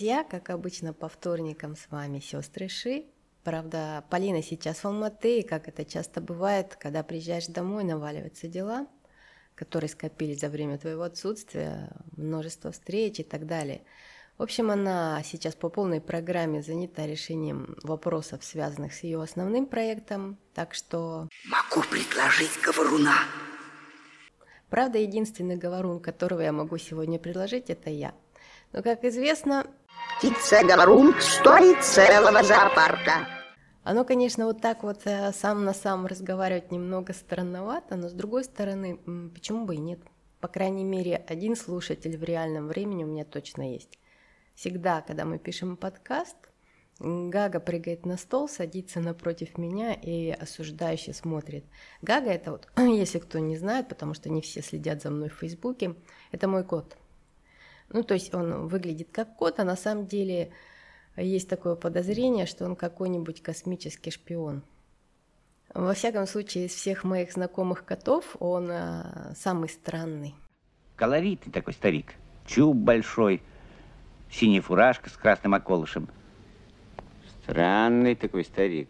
друзья! Как обычно по вторникам с вами сестры Ши. Правда, Полина сейчас в Алматы, и как это часто бывает, когда приезжаешь домой, наваливаются дела, которые скопились за время твоего отсутствия, множество встреч и так далее. В общем, она сейчас по полной программе занята решением вопросов, связанных с ее основным проектом, так что... Могу предложить говоруна. Правда, единственный говорун, которого я могу сегодня предложить, это я – но, как известно... Птица-говорун стоит целого зоопарка. Оно, конечно, вот так вот э, сам на сам разговаривать немного странновато, но с другой стороны, почему бы и нет? По крайней мере, один слушатель в реальном времени у меня точно есть. Всегда, когда мы пишем подкаст, Гага прыгает на стол, садится напротив меня и осуждающе смотрит. Гага это вот, если кто не знает, потому что не все следят за мной в Фейсбуке, это мой кот. Ну, то есть он выглядит как кот, а на самом деле есть такое подозрение, что он какой-нибудь космический шпион. Во всяком случае, из всех моих знакомых котов он а, самый странный. Колоритный такой старик. Чуб большой, синяя фуражка с красным околышем. Странный такой старик.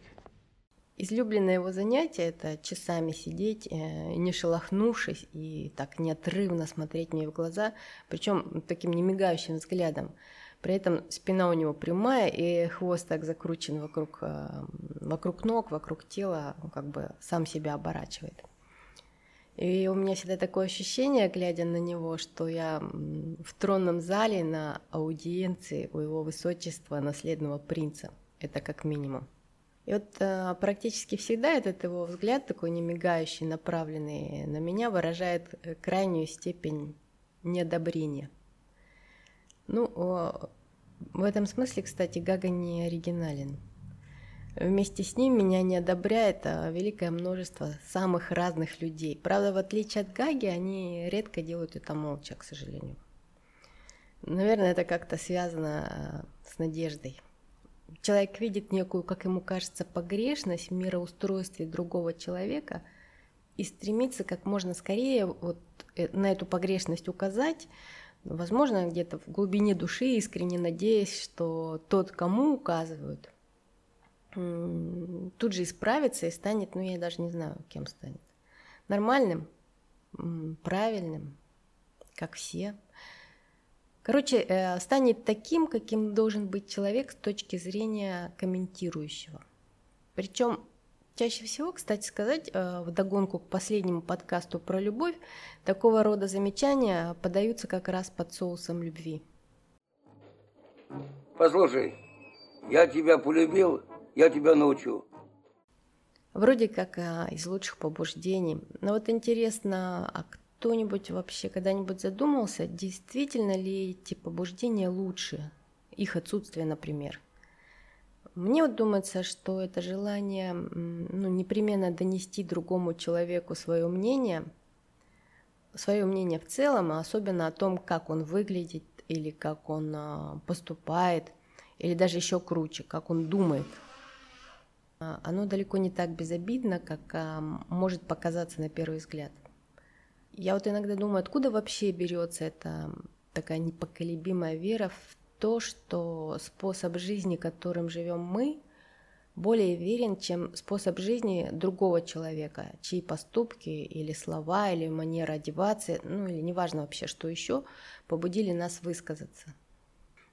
Излюбленное его занятие – это часами сидеть, э, не шелохнувшись, и так неотрывно смотреть мне в глаза, причем таким немигающим взглядом. При этом спина у него прямая, и хвост так закручен вокруг, э, вокруг ног, вокруг тела, как бы сам себя оборачивает. И у меня всегда такое ощущение, глядя на него, что я в тронном зале на аудиенции у его высочества наследного принца. Это как минимум. И вот э, практически всегда этот его взгляд, такой немигающий, направленный на меня, выражает э, крайнюю степень неодобрения. Ну, в этом смысле, кстати, Гага не оригинален. Вместе с ним меня не одобряет а великое множество самых разных людей. Правда, в отличие от Гаги, они редко делают это молча, к сожалению. Наверное, это как-то связано э, с надеждой человек видит некую, как ему кажется, погрешность в мироустройстве другого человека и стремится как можно скорее вот э, на эту погрешность указать, возможно, где-то в глубине души искренне надеясь, что тот, кому указывают, тут же исправится и станет, ну я даже не знаю, кем станет. Нормальным, правильным, как все – Короче, э, станет таким, каким должен быть человек с точки зрения комментирующего. Причем чаще всего, кстати сказать, э, в догонку к последнему подкасту про любовь, такого рода замечания подаются как раз под соусом любви. Послушай, я тебя полюбил, я тебя научу. Вроде как а, из лучших побуждений. Но вот интересно, а кто-нибудь вообще когда-нибудь задумался, действительно ли эти побуждения лучше, их отсутствие, например? Мне вот думается, что это желание ну, непременно донести другому человеку свое мнение, свое мнение в целом, а особенно о том, как он выглядит или как он а, поступает, или даже еще круче, как он думает. А, оно далеко не так безобидно, как а, может показаться на первый взгляд. Я вот иногда думаю, откуда вообще берется эта такая непоколебимая вера в то, что способ жизни, которым живем мы, более верен, чем способ жизни другого человека, чьи поступки или слова, или манера одеваться, ну или неважно вообще, что еще, побудили нас высказаться.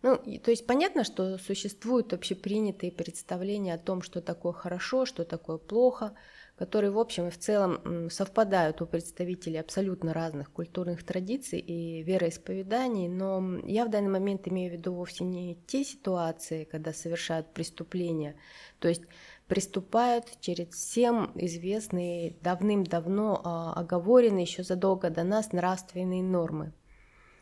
Ну, то есть понятно, что существуют общепринятые представления о том, что такое хорошо, что такое плохо – которые в общем и в целом совпадают у представителей абсолютно разных культурных традиций и вероисповеданий, но я в данный момент имею в виду вовсе не те ситуации, когда совершают преступления, то есть приступают через всем известные давным-давно а, оговоренные еще задолго до нас нравственные нормы,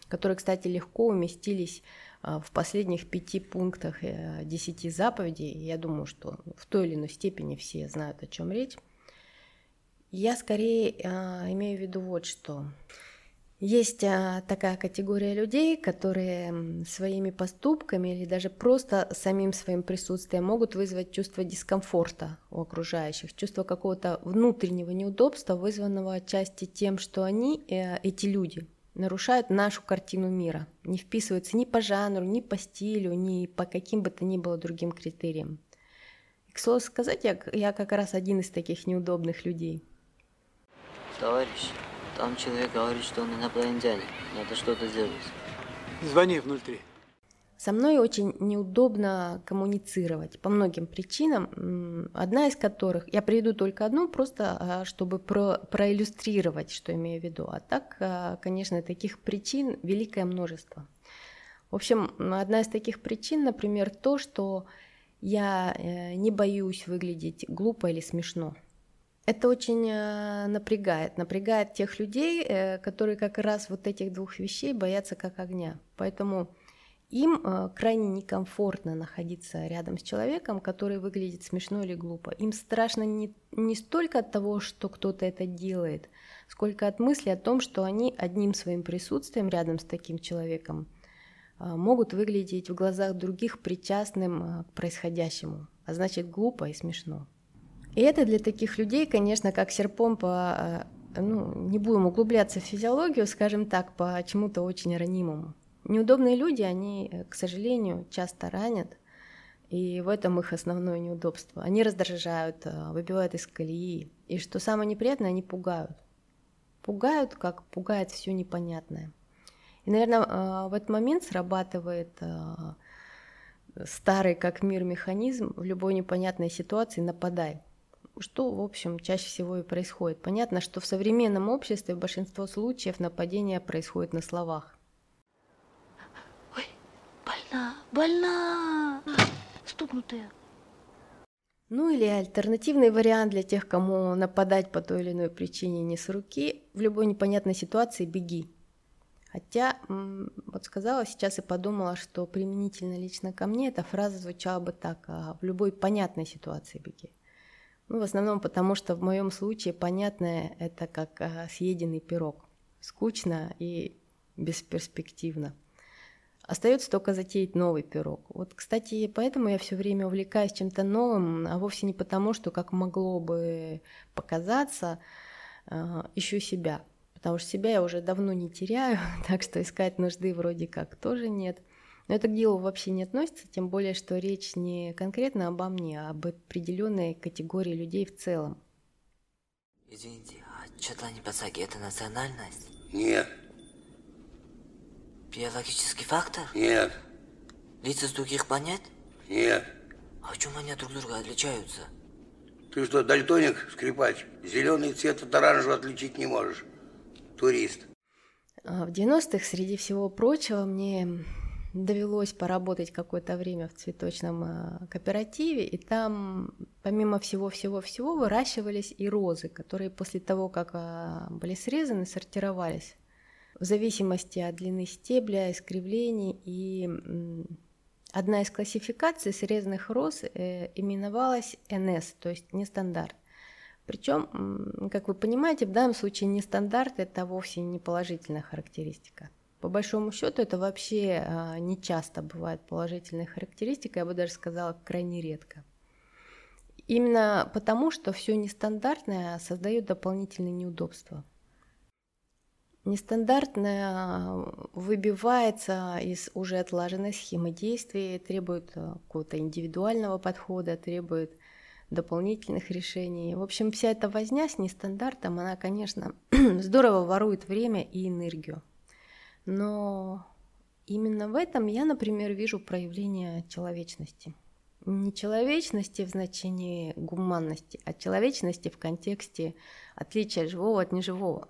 которые, кстати, легко уместились а, в последних пяти пунктах э, десяти заповедей. Я думаю, что в той или иной степени все знают, о чем речь. Я скорее а, имею в виду вот что. Есть а, такая категория людей, которые своими поступками или даже просто самим своим присутствием могут вызвать чувство дискомфорта у окружающих, чувство какого-то внутреннего неудобства, вызванного отчасти тем, что они, э, эти люди, нарушают нашу картину мира, не вписываются ни по жанру, ни по стилю, ни по каким бы то ни было другим критериям. И, к слову сказать, я, я как раз один из таких неудобных людей. Товарищ, там человек говорит, что он инопланетянин. Надо что-то сделать. Звони внутри. Со мной очень неудобно коммуницировать по многим причинам, одна из которых, я приведу только одну, просто а, чтобы про, проиллюстрировать, что имею в виду. А так, а, конечно, таких причин великое множество. В общем, одна из таких причин, например, то, что я э, не боюсь выглядеть глупо или смешно. Это очень э, напрягает, напрягает тех людей, э, которые как раз вот этих двух вещей боятся как огня. Поэтому им э, крайне некомфортно находиться рядом с человеком, который выглядит смешно или глупо. Им страшно не, не столько от того, что кто-то это делает, сколько от мысли о том, что они одним своим присутствием рядом с таким человеком могут выглядеть в глазах других причастным к происходящему, а значит глупо и смешно. И это для таких людей, конечно, как серпом по, ну, не будем углубляться в физиологию, скажем так, по чему-то очень ранимому. Неудобные люди, они, э, к сожалению, часто ранят, и в этом их основное неудобство. Они раздражают, э, выбивают из колеи, и что самое неприятное, они пугают. Пугают, как пугает все непонятное. И, наверное, э, в этот момент срабатывает старый как мир механизм в любой непонятной ситуации нападай. Что, в общем, чаще всего и происходит. Понятно, что в современном обществе большинство случаев нападения происходит на словах. Больна, больна, стукнутая. Ну или альтернативный вариант для тех, кому нападать по той или иной причине не с руки, в любой непонятной ситуации беги. Хотя, вот сказала сейчас и подумала, что применительно лично ко мне эта фраза звучала бы так, а в любой понятной ситуации беги. Ну, в основном потому, что в моем случае понятное это как а, съеденный пирог. Скучно и бесперспективно. Остается только затеять новый пирог. Вот, кстати, поэтому я все время увлекаюсь чем-то новым, а вовсе не потому, что, как могло бы показаться, а, ищу себя. Потому что себя я уже давно не теряю, так что искать нужды вроде как тоже нет. Но это к делу вообще не относится, тем более, что речь не конкретно обо мне, а об определенной категории людей в целом. Извините, а Чатлани Пасаги это национальность? Нет, Биологический фактор? нет, Лица с других планет? нет. А в чем они друг друга отличаются? Ты что, дальтоник, скрипач? Зеленый цвет от оранжевого отличить не можешь. Турист. А В 90-х, среди всего прочего, мне довелось поработать какое-то время в цветочном а, кооперативе, и там, помимо всего-всего-всего, выращивались и розы, которые после того, как а, были срезаны, сортировались в зависимости от длины стебля, искривлений. И одна из классификаций срезанных роз э, именовалась НС, то есть нестандарт. Причем, как вы понимаете, в данном случае нестандарт это вовсе не положительная характеристика. По большому счету это вообще а, не часто бывает положительной характеристикой, я бы даже сказала, крайне редко. Именно потому, что все нестандартное создает дополнительные неудобства – Нестандартное выбивается из уже отлаженной схемы действий, требует э, какого-то индивидуального подхода, требует дополнительных решений. В общем, вся эта возня с нестандартом, она, конечно, здорово ворует время и энергию. Но именно в этом я, например, вижу проявление человечности. Не человечности в значении гуманности, а человечности в контексте отличия живого от неживого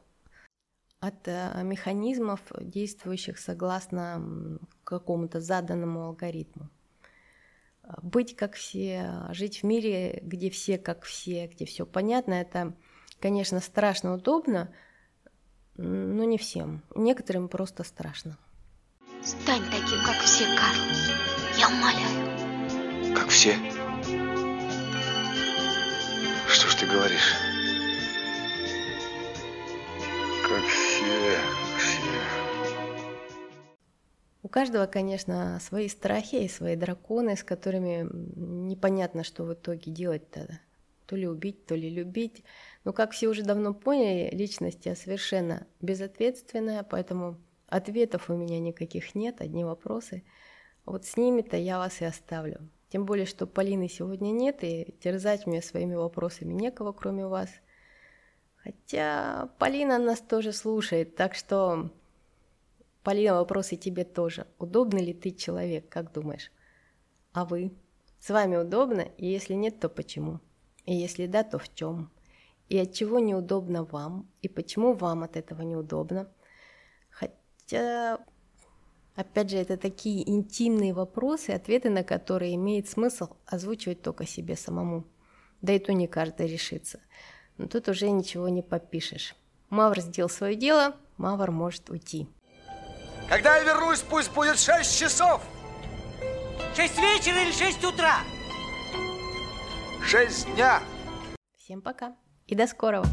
от э, механизмов, действующих согласно какому-то заданному алгоритму. Быть как все, жить в мире, где все как все, где все понятно, это, конечно, страшно удобно, но не всем. Некоторым просто страшно. Стань таким, как все, Карл. Я умоляю. Как все? Что ж ты говоришь? Как все, все. У каждого, конечно, свои страхи и свои драконы, с которыми непонятно, что в итоге делать-то. То ли убить, то ли любить. Но, как все уже давно поняли, личность я совершенно безответственная, поэтому ответов у меня никаких нет, одни вопросы. Вот с ними-то я вас и оставлю. Тем более, что Полины сегодня нет, и терзать мне своими вопросами некого, кроме вас. Хотя Полина нас тоже слушает, так что, Полина, вопросы тебе тоже. Удобный ли ты человек, как думаешь? А вы? С вами удобно? И если нет, то почему? И если да, то в чем? И от чего неудобно вам? И почему вам от этого неудобно? Хотя, опять же, это такие интимные вопросы, ответы на которые имеет смысл озвучивать только себе самому. Да и то не каждый решится. Но тут уже ничего не попишешь. Мавр сделал свое дело, Мавр может уйти. Когда я вернусь, пусть будет 6 часов. 6 вечера или 6 утра? 6 дня. Всем пока и до скорого.